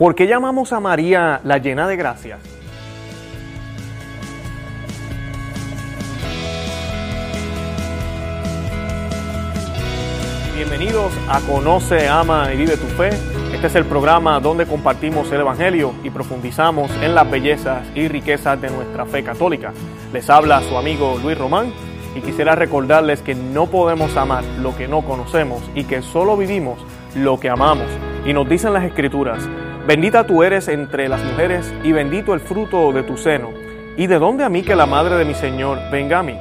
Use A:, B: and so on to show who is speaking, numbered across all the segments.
A: ¿Por qué llamamos a María la llena de gracia? Bienvenidos a Conoce, Ama y Vive tu Fe. Este es el programa donde compartimos el Evangelio y profundizamos en las bellezas y riquezas de nuestra fe católica. Les habla su amigo Luis Román y quisiera recordarles que no podemos amar lo que no conocemos y que solo vivimos lo que amamos. Y nos dicen las Escrituras, Bendita tú eres entre las mujeres y bendito el fruto de tu seno. ¿Y de dónde a mí que la madre de mi Señor venga a mí?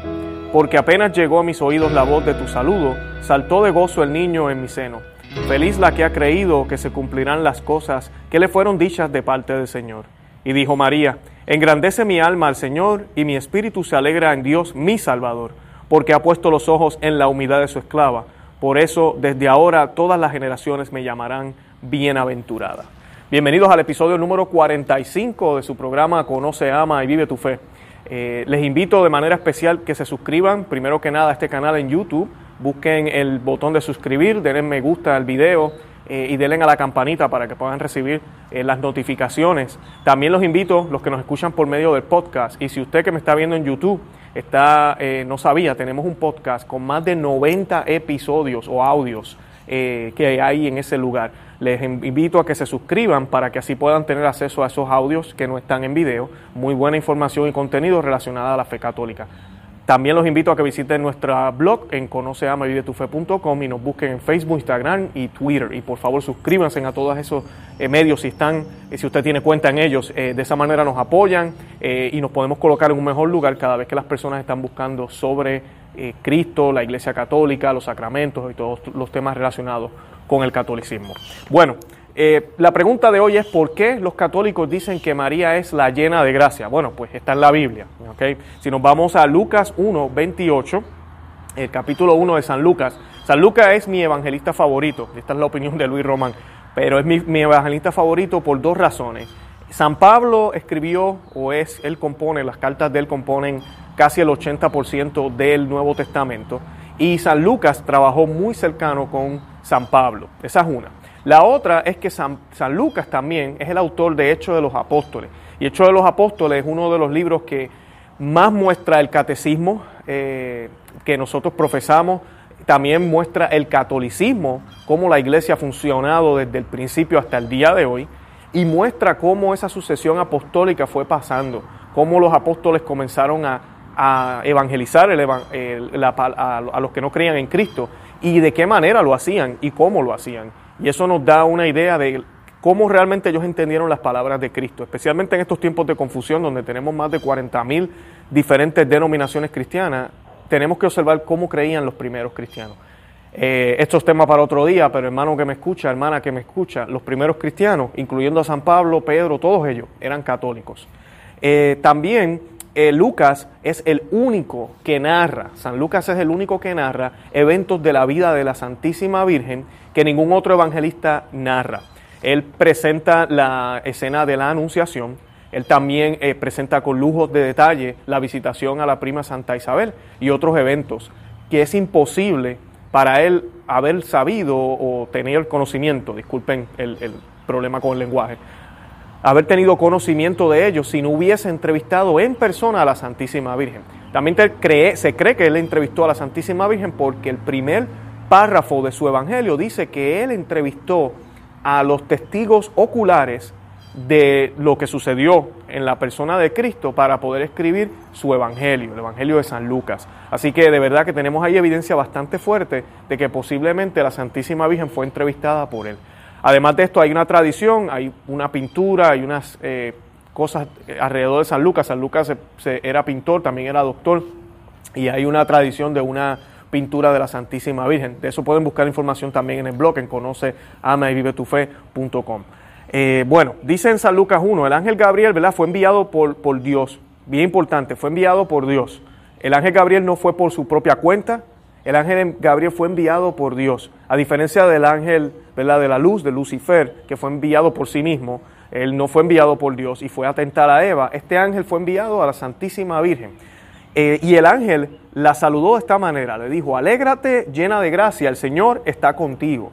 A: Porque apenas llegó a mis oídos la voz de tu saludo, saltó de gozo el niño en mi seno. Feliz la que ha creído que se cumplirán las cosas que le fueron dichas de parte del Señor. Y dijo María, engrandece mi alma al Señor y mi espíritu se alegra en Dios mi Salvador, porque ha puesto los ojos en la humildad de su esclava. Por eso desde ahora todas las generaciones me llamarán bienaventurada. Bienvenidos al episodio número 45 de su programa Conoce, Ama y Vive tu Fe. Eh, les invito de manera especial que se suscriban primero que nada a este canal en YouTube, busquen el botón de suscribir, denle me gusta al video eh, y denle a la campanita para que puedan recibir eh, las notificaciones. También los invito, los que nos escuchan por medio del podcast, y si usted que me está viendo en YouTube está, no sabía, tenemos un podcast con más de 90 episodios o audios que hay en ese lugar les invito a que se suscriban para que así puedan tener acceso a esos audios que no están en video. Muy buena información y contenido relacionada a la fe católica. También los invito a que visiten nuestro blog en conoceamavivetufe.com y nos busquen en Facebook, Instagram y Twitter. Y por favor suscríbanse a todos esos eh, medios si están, eh, si usted tiene cuenta en ellos. Eh, de esa manera nos apoyan y nos podemos colocar en un mejor lugar cada vez que las personas están buscando sobre Cristo, la Iglesia Católica, los sacramentos y todos los temas relacionados con el catolicismo. Bueno, eh, la pregunta de hoy es ¿por qué los católicos dicen que María es la llena de gracia? Bueno, pues está en la Biblia. Si nos vamos a Lucas 1, 28, el capítulo 1 de San Lucas, San Lucas es mi evangelista favorito, esta es la opinión de Luis Román, pero es mi, mi evangelista favorito por dos razones. San Pablo escribió, o es, él compone, las cartas de él componen casi el 80% del Nuevo Testamento, y San Lucas trabajó muy cercano con San Pablo. Esa es una. La otra es que San, Lucas también es el autor de Hechos de los Apóstoles. Y Hechos de los Apóstoles es uno de los libros que más muestra el catecismo eh, que nosotros profesamos, también muestra el catolicismo, cómo la iglesia ha funcionado desde el principio hasta el día de hoy, y muestra cómo esa sucesión apostólica fue pasando, cómo los apóstoles comenzaron a, evangelizar a los que no creían en Cristo y de qué manera lo hacían y cómo lo hacían. Y eso nos da una idea de cómo realmente ellos entendieron las palabras de Cristo, especialmente en estos tiempos de confusión donde tenemos más de 40.000 diferentes denominaciones cristianas, tenemos que observar cómo creían los primeros cristianos. Eh, estos temas para otro día, pero hermano que me escucha, hermana que me escucha, los primeros cristianos, incluyendo a San Pablo, Pedro, todos ellos eran católicos. Eh, también eh, Lucas es el único que narra, San Lucas es el único que narra eventos de la vida de la Santísima Virgen que ningún otro evangelista narra. Él presenta la escena de la Anunciación, él también eh, presenta con lujos de detalle la visitación a la prima Santa Isabel y otros eventos que es imposible para él haber sabido o tener conocimiento, disculpen el problema con el lenguaje, haber tenido conocimiento de ellos si no hubiese entrevistado en persona a la Santísima Virgen. También se cree que él entrevistó a la Santísima Virgen porque el primer párrafo de su evangelio dice que él entrevistó a los testigos oculares de lo que sucedió en la persona de Cristo para poder escribir su evangelio, el evangelio de San Lucas. Así que de verdad que tenemos ahí evidencia bastante fuerte de que posiblemente la Santísima Virgen fue entrevistada por él. Además de esto hay una tradición, hay una pintura, hay unas eh, cosas alrededor de San Lucas. San Lucas era pintor, también era doctor y hay una tradición de una pintura de la Santísima Virgen. De eso pueden buscar información también en el blog en conoce ama y vive tu eh, bueno, dice en San Lucas 1, el ángel Gabriel ¿verdad? fue enviado por, por Dios, bien importante, fue enviado por Dios. El ángel Gabriel no fue por su propia cuenta, el ángel Gabriel fue enviado por Dios, a diferencia del ángel de la luz, de Lucifer, que fue enviado por sí mismo. Él no fue enviado por Dios y fue a tentar a Eva. Este ángel fue enviado a la Santísima Virgen. Eh, y el ángel la saludó de esta manera, le dijo, alégrate llena de gracia, el Señor está contigo.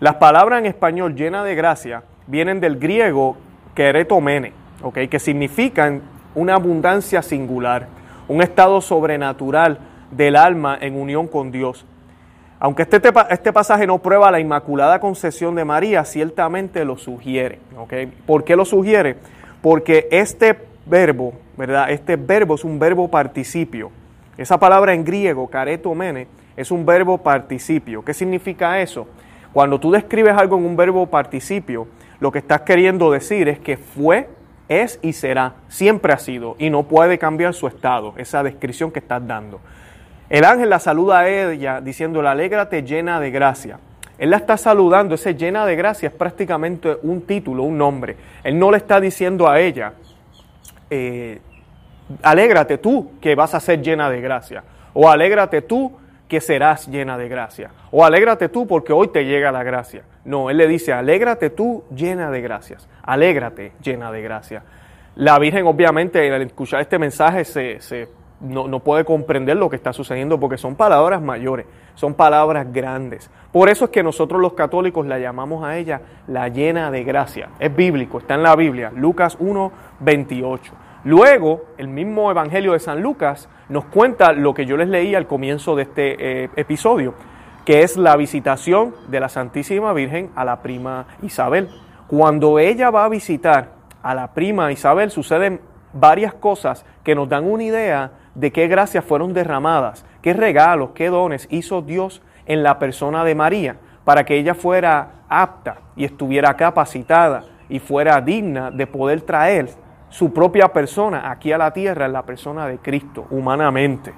A: Las palabras en español llena de gracia vienen del griego keretomene, ¿okay? que significan una abundancia singular, un estado sobrenatural del alma en unión con Dios. Aunque este, este pasaje no prueba la inmaculada concesión de María, ciertamente lo sugiere. ¿okay? ¿Por qué lo sugiere? Porque este verbo, ¿verdad? Este verbo es un verbo participio. Esa palabra en griego, karetomene, es un verbo participio. ¿Qué significa eso? Cuando tú describes algo en un verbo participio, lo que estás queriendo decir es que fue, es y será, siempre ha sido y no puede cambiar su estado, esa descripción que estás dando. El ángel la saluda a ella diciéndole, alégrate llena de gracia. Él la está saludando, ese llena de gracia es prácticamente un título, un nombre. Él no le está diciendo a ella, eh, alégrate tú que vas a ser llena de gracia. O alégrate tú que serás llena de gracia. O alégrate tú porque hoy te llega la gracia. No, Él le dice, alégrate tú llena de gracias. Alégrate llena de gracia. La Virgen obviamente al escuchar este mensaje se, no, no, puede comprender lo que está sucediendo porque son palabras mayores, son palabras grandes. Por eso es que nosotros los católicos la llamamos a ella la llena de gracia. Es bíblico, está en la Biblia, Lucas 1, 28. Luego, el mismo Evangelio de San Lucas nos cuenta lo que yo les leí al comienzo de este eh, episodio, que es la visitación de la Santísima Virgen a la prima Isabel. Cuando ella va a visitar a la prima Isabel, suceden varias cosas que nos dan una idea de qué gracias fueron derramadas, qué regalos, qué dones hizo Dios en la persona de María, para que ella fuera apta y estuviera capacitada y fuera digna de poder traer su propia persona aquí a la tierra en la persona de Cristo, humanamente.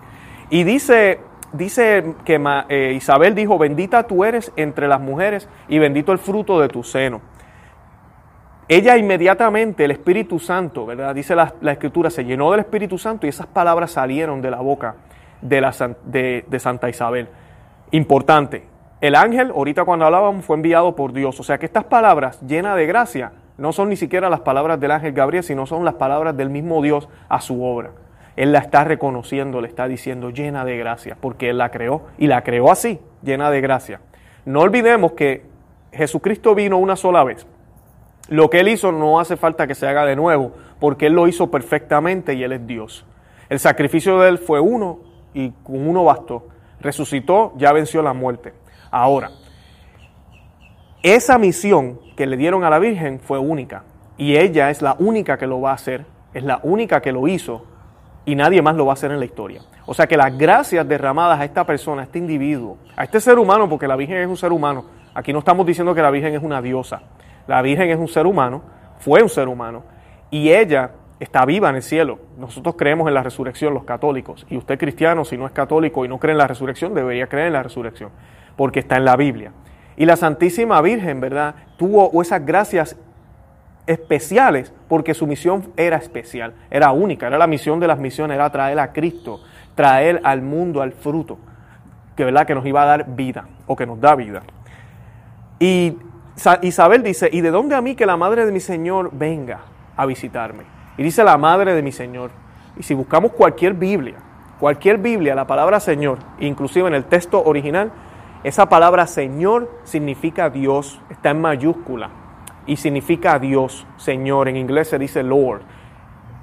A: Y dice, dice que eh, Isabel dijo, bendita tú eres entre las mujeres y bendito el fruto de tu seno. Ella inmediatamente, el Espíritu Santo, ¿verdad? Dice la, Escritura, se llenó del Espíritu Santo y esas palabras salieron de la boca de, la, de, de Santa Isabel. Importante, el ángel, ahorita cuando hablábamos, fue enviado por Dios. O sea que estas palabras llenas de gracia no son ni siquiera las palabras del ángel Gabriel, sino son las palabras del mismo Dios a su obra. Él la está reconociendo, le está diciendo llena de gracia, porque Él la creó y la creó así, llena de gracia. No olvidemos que Jesucristo vino una sola vez. Lo que Él hizo no hace falta que se haga de nuevo, porque Él lo hizo perfectamente y Él es Dios. El sacrificio de Él fue uno y con uno bastó. Resucitó, ya venció la muerte. Ahora, esa misión que le dieron a la Virgen fue única. Y ella es la única que lo va a hacer, es la única que lo hizo y nadie más lo va a hacer en la historia. O sea que las gracias derramadas a esta persona, a este individuo, a este ser humano, porque la Virgen es un ser humano, aquí no estamos diciendo que la Virgen es una diosa, la Virgen es un ser humano, fue un ser humano, y ella está viva en el cielo. Nosotros creemos en la resurrección, los católicos, y usted cristiano, si no es católico y no cree en la resurrección, debería creer en la resurrección, porque está en la Biblia. Y la Santísima Virgen, ¿verdad? Tuvo esas gracias especiales porque su misión era especial, era única, era la misión de las misiones, era traer a Cristo, traer al mundo al fruto, que verdad que nos iba a dar vida o que nos da vida. Y Isabel dice, ¿y de dónde a mí que la madre de mi Señor venga a visitarme? Y dice la madre de mi Señor. Y si buscamos cualquier Biblia, cualquier Biblia, la palabra Señor, inclusive en el texto original, esa palabra Señor significa Dios, está en mayúscula y significa Dios, Señor. En inglés se dice Lord.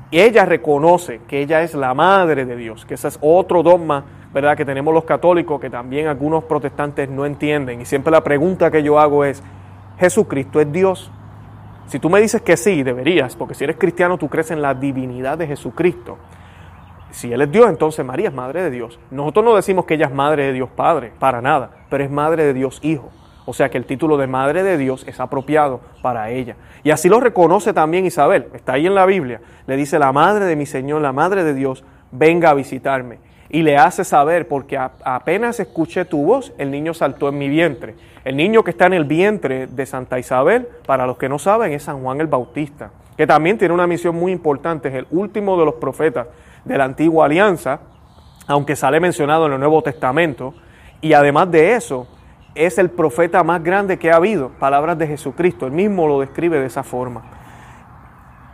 A: Y ella reconoce que ella es la madre de Dios, que ese es otro dogma, ¿verdad? Que tenemos los católicos, que también algunos protestantes no entienden. Y siempre la pregunta que yo hago es, ¿Jesucristo es Dios? Si tú me dices que sí, deberías, porque si eres cristiano tú crees en la divinidad de Jesucristo. Si Él es Dios, entonces María es madre de Dios. Nosotros no decimos que ella es madre de Dios Padre, para nada, pero es madre de Dios Hijo. O sea que el título de madre de Dios es apropiado para ella. Y así lo reconoce también Isabel. Está ahí en la Biblia. Le dice, la madre de mi Señor, la madre de Dios, venga a visitarme. Y le hace saber, porque apenas escuché tu voz, el niño saltó en mi vientre. El niño que está en el vientre de Santa Isabel, para los que no saben, es San Juan el Bautista, que también tiene una misión muy importante, es el último de los profetas de la antigua alianza, aunque sale mencionado en el Nuevo Testamento, y además de eso, es el profeta más grande que ha habido, palabras de Jesucristo, él mismo lo describe de esa forma.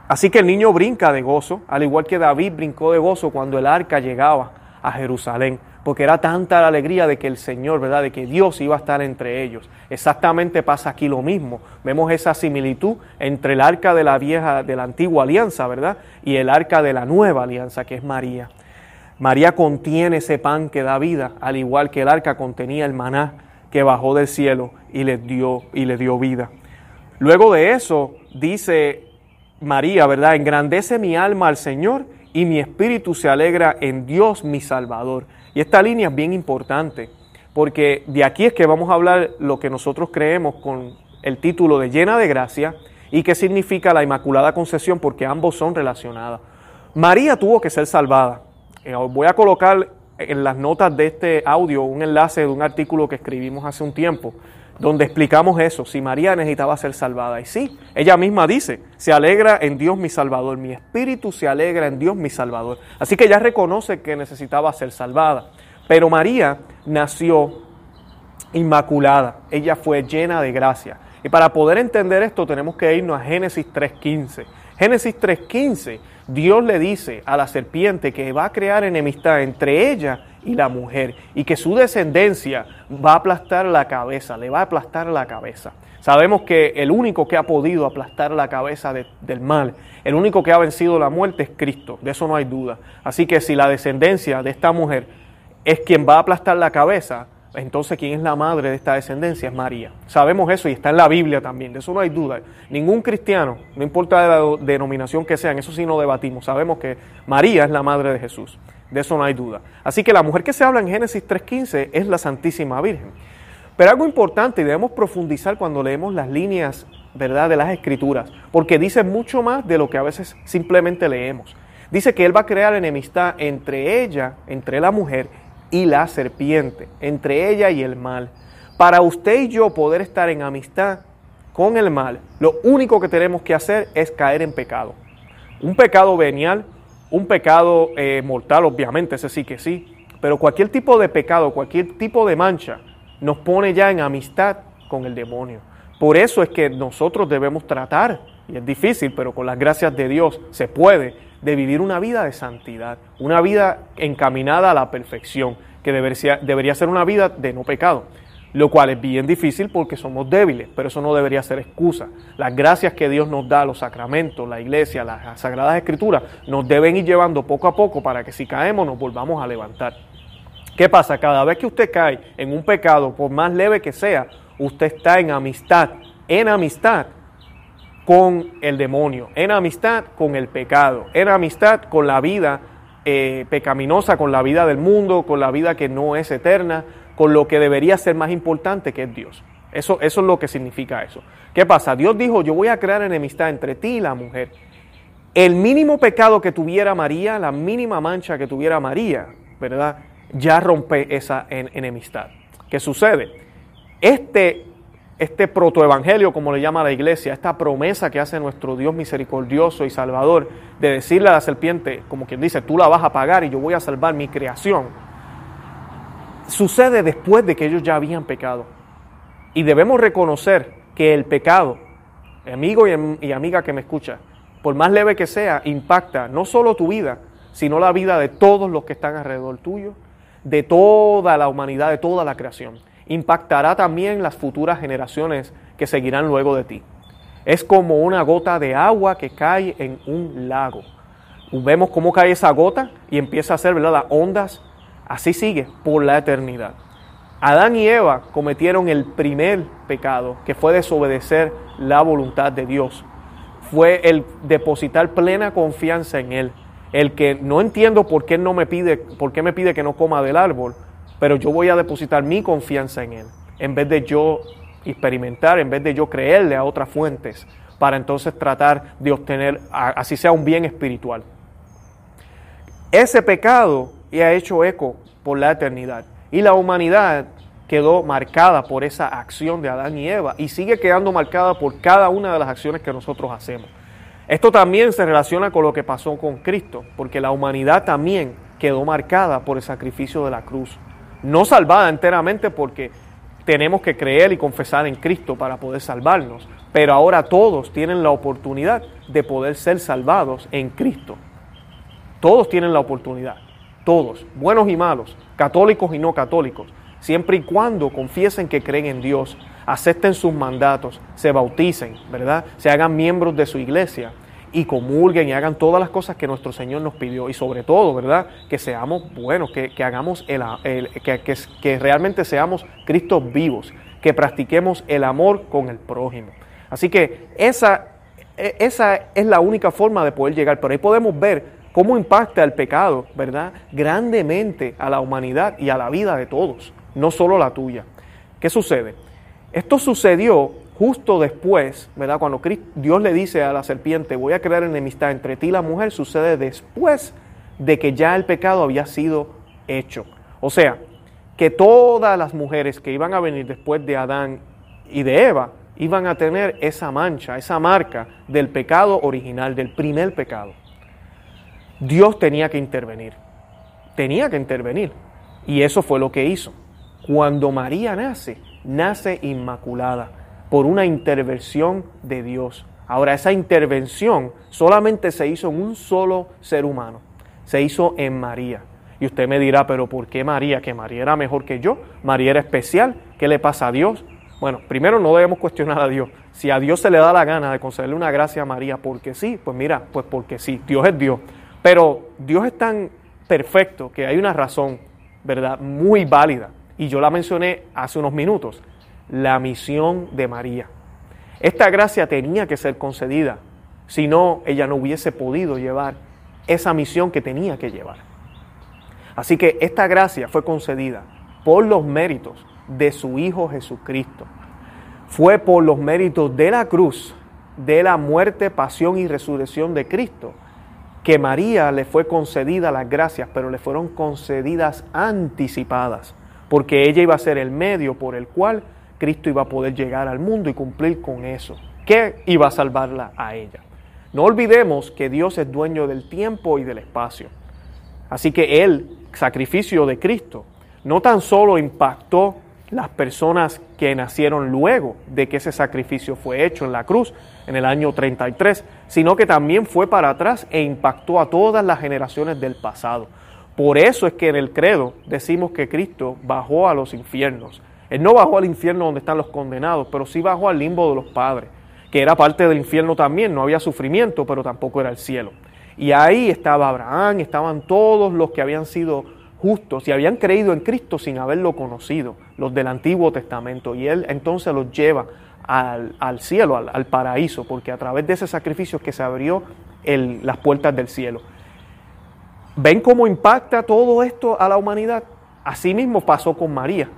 A: Así que el niño brinca de gozo, al igual que David brincó de gozo cuando el arca llegaba a Jerusalén, porque era tanta la alegría de que el Señor, ¿verdad? De que Dios iba a estar entre ellos. Exactamente pasa aquí lo mismo. Vemos esa similitud entre el arca de la vieja, de la antigua alianza, ¿verdad? Y el arca de la nueva alianza, que es María. María contiene ese pan que da vida, al igual que el arca contenía el maná que bajó del cielo y le dio, y le dio vida. Luego de eso, dice María, ¿verdad? Engrandece mi alma al Señor y mi espíritu se alegra en Dios mi Salvador. Y esta línea es bien importante, porque de aquí es que vamos a hablar lo que nosotros creemos con el título de llena de gracia y qué significa la Inmaculada Concepción, porque ambos son relacionados. María tuvo que ser salvada. Eh, voy a colocar en las notas de este audio un enlace de un artículo que escribimos hace un tiempo, donde explicamos eso, si María necesitaba ser salvada. Y sí, ella misma dice, se alegra en Dios mi Salvador, mi espíritu se alegra en Dios mi Salvador. Así que ella reconoce que necesitaba ser salvada. Pero María nació inmaculada, ella fue llena de gracia. Y para poder entender esto tenemos que irnos a Génesis 3.15. Génesis 3.15, Dios le dice a la serpiente que va a crear enemistad entre ella y la mujer y que su descendencia va a aplastar la cabeza, le va a aplastar la cabeza. Sabemos que el único que ha podido aplastar la cabeza del mal, el único que ha vencido la muerte es Cristo, de eso no hay duda. Así que si la descendencia de esta mujer es quien va a aplastar la cabeza, entonces quién es la madre de esta descendencia es María. Sabemos eso y está en la Biblia también, de eso no hay duda. Ningún cristiano, no importa la denominación que sean, eso sí no debatimos, sabemos que María es la madre de Jesús. De eso no hay duda. Así que la mujer que se habla en Génesis 3.15 es la Santísima Virgen. Pero algo importante, y debemos profundizar cuando leemos las líneas ¿verdad? de las Escrituras, porque dice mucho más de lo que a veces simplemente leemos. Dice que Él va a crear enemistad entre ella, entre la mujer y la serpiente, entre ella y el mal. Para usted y yo poder estar en amistad con el mal, lo único que tenemos que hacer es caer en pecado. Un pecado venial, un pecado eh, mortal, obviamente, ese sí que sí, pero cualquier tipo de pecado, cualquier tipo de mancha, nos pone ya en amistad con el demonio. Por eso es que nosotros debemos tratar, y es difícil, pero con las gracias de Dios se puede, de vivir una vida de santidad, una vida encaminada a la perfección, que debería, ser una vida de no pecado lo cual es bien difícil porque somos débiles, pero eso no debería ser excusa. Las gracias que Dios nos da, los sacramentos, la iglesia, las sagradas escrituras, nos deben ir llevando poco a poco para que si caemos nos volvamos a levantar. ¿Qué pasa? Cada vez que usted cae en un pecado, por más leve que sea, usted está en amistad, en amistad con el demonio, en amistad con el pecado, en amistad con la vida eh, pecaminosa, con la vida del mundo, con la vida que no es eterna, con lo que debería ser más importante que es Dios. Eso, eso es lo que significa eso. ¿Qué pasa? Dios dijo, yo voy a crear enemistad entre ti y la mujer. El mínimo pecado que tuviera María, la mínima mancha que tuviera María, ¿verdad? Ya rompe esa enemistad. ¿Qué sucede? Este, este protoevangelio, como le llama la iglesia, esta promesa que hace nuestro Dios misericordioso y salvador, de decirle a la serpiente, como quien dice, tú la vas a pagar y yo voy a salvar mi creación sucede después de que ellos ya habían pecado. Y debemos reconocer que el pecado, amigo y, amiga que me escucha, por más leve que sea, impacta no solo tu vida, sino la vida de todos los que están alrededor tuyo, de toda la humanidad, de toda la creación. Impactará también las futuras generaciones que seguirán luego de ti. Es como una gota de agua que cae en un lago. Vemos cómo cae esa gota y empieza a hacer ¿verdad? las ondas Así sigue por la eternidad. Adán y Eva cometieron el primer pecado, que fue desobedecer la voluntad de Dios. Fue el depositar plena confianza en Él. El que no entiendo por qué no me pide, por qué me pide que no coma del árbol, pero yo voy a depositar mi confianza en Él. En vez de yo experimentar, en vez de yo creerle a otras fuentes, para entonces tratar de obtener, así sea un bien espiritual. Ese pecado ha hecho eco por la eternidad. Y la humanidad quedó marcada por esa acción de Adán y Eva y sigue quedando marcada por cada una de las acciones que nosotros hacemos. Esto también se relaciona con lo que pasó con Cristo, porque la humanidad también quedó marcada por el sacrificio de la cruz. No salvada enteramente porque tenemos que creer y confesar en Cristo para poder salvarnos, pero ahora todos tienen la oportunidad de poder ser salvados en Cristo. Todos tienen la oportunidad. todos, buenos y malos, católicos y no católicos, siempre y cuando confiesen que creen en Dios, acepten sus mandatos, se bauticen, ¿verdad? Se hagan miembros de su iglesia y comulguen y hagan todas las cosas que nuestro Señor nos pidió y sobre todo, ¿verdad? Que seamos buenos, que, hagamos el, que, que, que realmente seamos Cristos vivos, que practiquemos el amor con el prójimo. Así que esa, e, esa es la única forma de poder llegar. Pero ahí podemos ver cómo impacta el pecado, ¿verdad? Grandemente a la humanidad y a la vida de todos, no solo la tuya. ¿Qué sucede? Esto sucedió justo después, ¿verdad? Cuando Dios le dice a la serpiente, voy a crear enemistad entre ti y la mujer, sucede después de que ya el pecado había sido hecho. O sea, que todas las mujeres que iban a venir después de Adán y de Eva iban a tener esa mancha, esa marca del pecado original, del primer pecado. Dios tenía que intervenir, tenía que intervenir. Y eso fue lo que hizo. Cuando María nace, nace inmaculada por una intervención de Dios. Ahora, esa intervención solamente se hizo en un solo ser humano, se hizo en María. Y usted me dirá, pero ¿por qué María? Que María era mejor que yo, María era especial, ¿qué le pasa a Dios? Bueno, primero no debemos cuestionar a Dios. Si a Dios se le da la gana de concederle una gracia a María porque sí, pues mira, pues porque sí, Dios es Dios. Pero Dios es tan perfecto que hay una razón, ¿verdad? Muy válida. Y yo la mencioné hace unos minutos la misión de María. Esta gracia tenía que ser concedida, si no, ella no hubiese podido llevar esa misión que tenía que llevar. Así que esta gracia fue concedida por los méritos de su Hijo Jesucristo. Fue por los méritos de la cruz, de la muerte, pasión y resurrección de Cristo, que María le fue concedida las gracias, pero le fueron concedidas anticipadas, porque ella iba a ser el medio por el cual Cristo iba a poder llegar al mundo y cumplir con eso. ¿Qué iba a salvarla a ella? No olvidemos que Dios es dueño del tiempo y del espacio. Así que el sacrificio de Cristo no tan solo impactó las personas que nacieron luego de que ese sacrificio fue hecho en la cruz en el año 33, sino que también fue para atrás e impactó a todas las generaciones del pasado. Por eso es que en el credo decimos que Cristo bajó a los infiernos él no bajó al infierno donde están los condenados, pero sí bajó al limbo de los padres, que era parte del infierno también, no había sufrimiento, pero tampoco era el cielo. Y ahí estaba Abraham, estaban todos los que habían sido justos y habían creído en Cristo sin haberlo conocido, los del Antiguo Testamento. Y Él entonces los lleva al, cielo, al, paraíso, porque a través de ese sacrificio es que se abrió las puertas del cielo. ¿Ven cómo impacta todo esto a la humanidad? Así mismo pasó con María.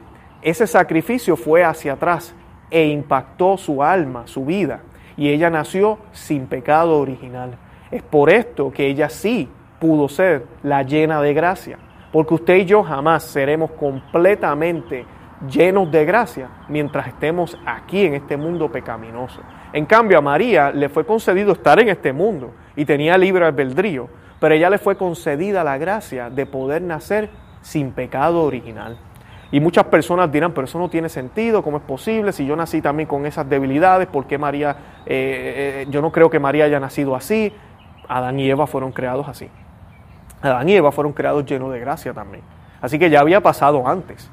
A: Ese sacrificio fue hacia atrás e impactó su alma, su vida, y ella nació sin pecado original. Es por esto que ella sí pudo ser la llena de gracia, porque usted y yo jamás seremos completamente llenos de gracia mientras estemos aquí en este mundo pecaminoso. En cambio, a María le fue concedido estar en este mundo y tenía libre albedrío, pero ella le fue concedida la gracia de poder nacer sin pecado original. Y muchas personas dirán, pero eso no tiene sentido, ¿cómo es posible? Si yo nací también con esas debilidades, ¿por qué María, eh, eh, yo no creo que María haya nacido así? Adán y Eva fueron creados así. Adán y Eva fueron creados llenos de gracia también. Así que ya había pasado antes.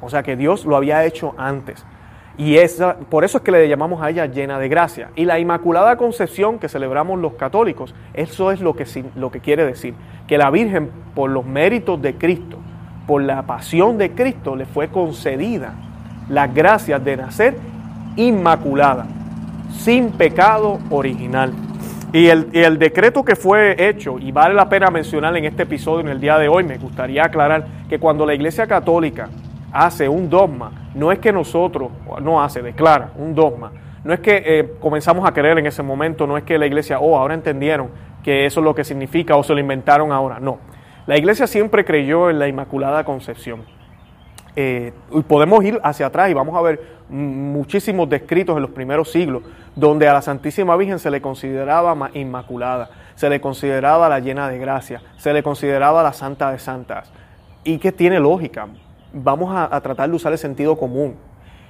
A: O sea que Dios lo había hecho antes. Y esa, por eso es que le llamamos a ella llena de gracia. Y la Inmaculada Concepción que celebramos los católicos, eso es lo que, lo que quiere decir. Que la Virgen, por los méritos de Cristo, por la pasión de Cristo le fue concedida las gracias de nacer inmaculada, sin pecado original. Y el, decreto que fue hecho, y vale la pena mencionar en este episodio, en el día de hoy, me gustaría aclarar que cuando la Iglesia Católica hace un dogma, no es que nosotros, no hace, declara un dogma, no es que eh, comenzamos a creer en ese momento, no es que la Iglesia, oh, ahora entendieron que eso es lo que significa o se lo inventaron ahora, no. La iglesia siempre creyó en la Inmaculada Concepción. Eh, podemos ir hacia atrás y vamos a ver muchísimos descritos en los primeros siglos donde a la Santísima Virgen se le consideraba inmaculada, se le consideraba la llena de gracia, se le consideraba la santa de santas. Y que tiene lógica. Vamos a, a tratar de usar el sentido común.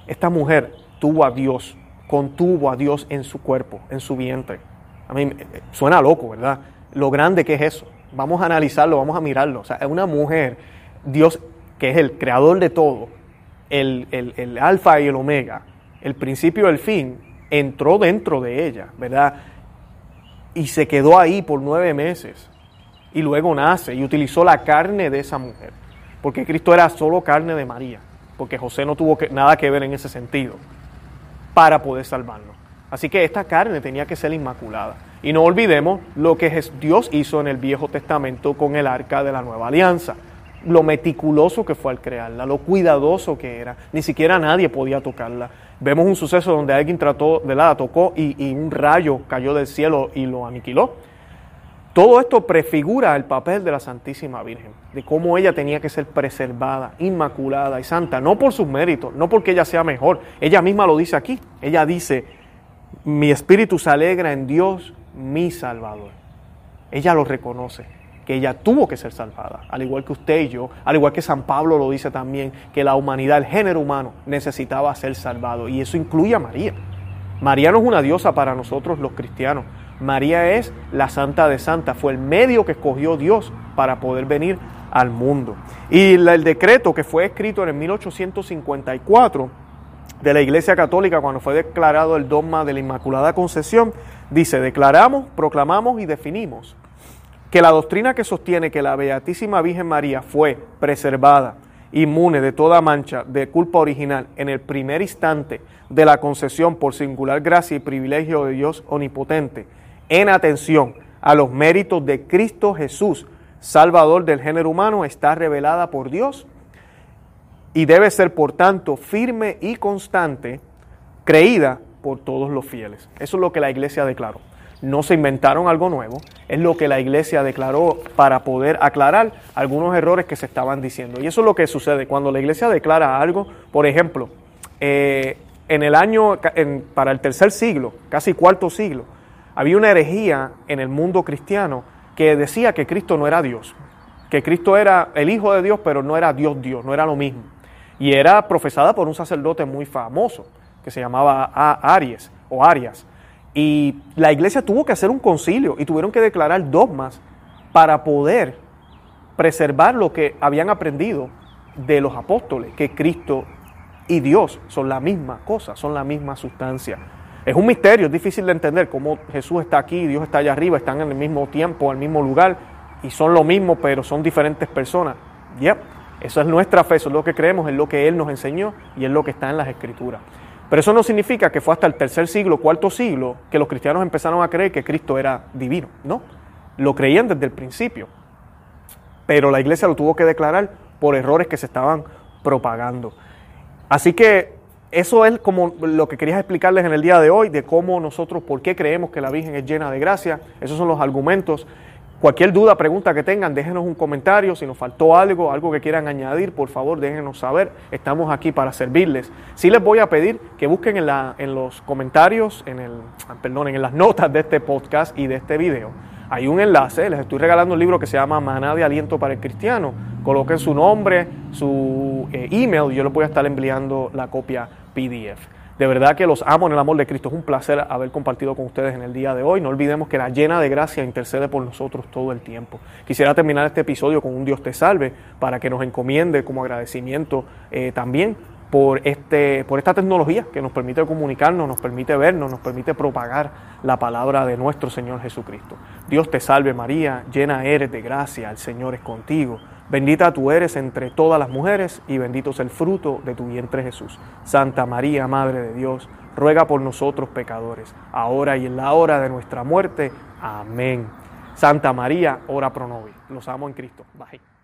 A: Esta mujer tuvo a Dios, contuvo a Dios en su cuerpo, en su vientre. A mí suena loco, ¿verdad? Lo grande que es eso Vamos a analizarlo, vamos a mirarlo. O sea, es una mujer, Dios, que es el creador de todo, el, el alfa y el omega, el principio y el fin, entró dentro de ella, ¿verdad? Y se quedó ahí por nueve meses. Y luego nace y utilizó la carne de esa mujer. Porque Cristo era solo carne de María. Porque José no tuvo nada que ver en ese sentido. Para poder salvarnos. Así que esta carne tenía que ser inmaculada. Y no olvidemos lo que Dios hizo en el Viejo Testamento con el arca de la nueva alianza. Lo meticuloso que fue al crearla, lo cuidadoso que era. Ni siquiera nadie podía tocarla. Vemos un suceso donde alguien trató de la tocó y, un rayo cayó del cielo y lo aniquiló. Todo esto prefigura el papel de la Santísima Virgen, de cómo ella tenía que ser preservada, inmaculada y santa, no por sus méritos, no porque ella sea mejor. Ella misma lo dice aquí. Ella dice, mi espíritu se alegra en Dios, mi Salvador. Ella lo reconoce, que ella tuvo que ser salvada, al igual que usted y yo, al igual que San Pablo lo dice también, que la humanidad, el género humano, necesitaba ser salvado. Y eso incluye a María. María no es una diosa para nosotros los cristianos. María es la santa de santa, fue el medio que escogió Dios para poder venir al mundo. Y el decreto que fue escrito en el 1854 de la Iglesia Católica cuando fue declarado el dogma de la Inmaculada Concepción, dice, declaramos, proclamamos y definimos que la doctrina que sostiene que la Beatísima Virgen María fue preservada, inmune de toda mancha de culpa original en el primer instante de la concesión por singular gracia y privilegio de Dios omnipotente, en atención a los méritos de Cristo Jesús, Salvador del género humano, está revelada por Dios y debe ser, por tanto, firme y constante, creída por todos los fieles. Eso es lo que la iglesia declaró. No se inventaron algo nuevo, es lo que la iglesia declaró para poder aclarar algunos errores que se estaban diciendo. Y eso es lo que sucede cuando la iglesia declara algo, por ejemplo, eh, en el año, para el tercer siglo, casi cuarto siglo, había una herejía en el mundo cristiano que decía que Cristo no era Dios, que Cristo era el Hijo de Dios, pero no era Dios Dios, no era lo mismo y era profesada por un sacerdote muy famoso que se llamaba Aries o Arias. Y la iglesia tuvo que hacer un concilio y tuvieron que declarar dogmas para poder preservar lo que habían aprendido de los apóstoles, que Cristo y Dios son la misma cosa, son la misma sustancia. Es un misterio, es difícil de entender cómo Jesús está aquí, Dios está allá arriba, están en el mismo tiempo, en el mismo lugar y son lo mismo, pero son diferentes personas. Yep. Eso es nuestra fe, eso es lo que creemos, es lo que Él nos enseñó y es lo que está en las Escrituras. Pero eso no significa que fue hasta el tercer siglo, cuarto siglo, que los cristianos empezaron a creer que Cristo era divino. No, lo creían desde el principio. Pero la iglesia lo tuvo que declarar por errores que se estaban propagando. Así que eso es como lo que quería explicarles en el día de hoy, de cómo nosotros, por qué creemos que la Virgen es llena de gracia. Esos son los argumentos Cualquier duda, pregunta que tengan, déjenos un comentario. Si nos faltó algo, algo que quieran añadir, por favor, déjenos saber. Estamos aquí para servirles. Sí les voy a pedir que busquen en, la, en los comentarios, en, el, perdón, en las notas de este podcast y de este video. Hay un enlace, les estoy regalando un libro que se llama Maná de Aliento para el Cristiano. Coloquen su nombre, su eh, email y yo les voy a estar enviando la copia PDF. De verdad que los amo en el amor de Cristo. Es un placer haber compartido con ustedes en el día de hoy. No olvidemos que la llena de gracia intercede por nosotros todo el tiempo. Quisiera terminar este episodio con un Dios te salve para que nos encomiende como agradecimiento eh, también por, este, por esta tecnología que nos permite comunicarnos, nos permite vernos, nos permite propagar la palabra de nuestro Señor Jesucristo. Dios te salve María, llena eres de gracia, el Señor es contigo. Bendita tú eres entre todas las mujeres y bendito es el fruto de tu vientre Jesús. Santa María, Madre de Dios, ruega por nosotros pecadores, ahora y en la hora de nuestra muerte. Amén. Santa María, ora pro nobis. Los amo en Cristo. Bye.